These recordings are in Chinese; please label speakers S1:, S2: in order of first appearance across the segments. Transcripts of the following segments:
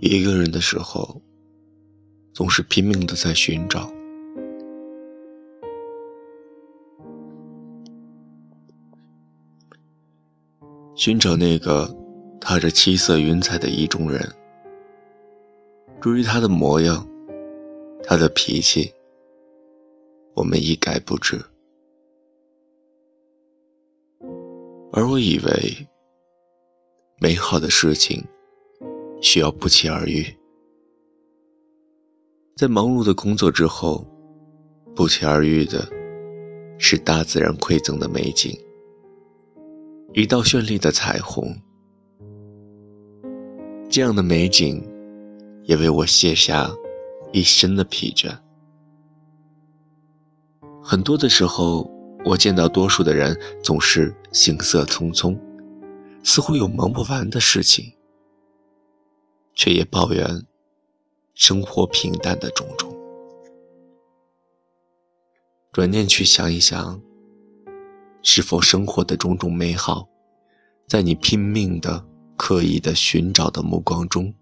S1: 一个人的时候，总是拼命的在寻找，寻找那个踏着七色云彩的意中人。至于他的模样，他的脾气，我们一概不知。而我以为，美好的事情。需要不期而遇，在忙碌的工作之后，不期而遇的是大自然馈赠的美景，一道绚丽的彩虹。这样的美景，也为我卸下一身的疲倦。很多的时候，我见到多数的人总是行色匆匆，似乎有忙不完的事情。却也抱怨生活平淡的种种。转念去想一想，是否生活的种种美好，在你拼命的、刻意的寻找的目光中，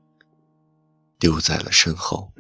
S1: 丢在了身后。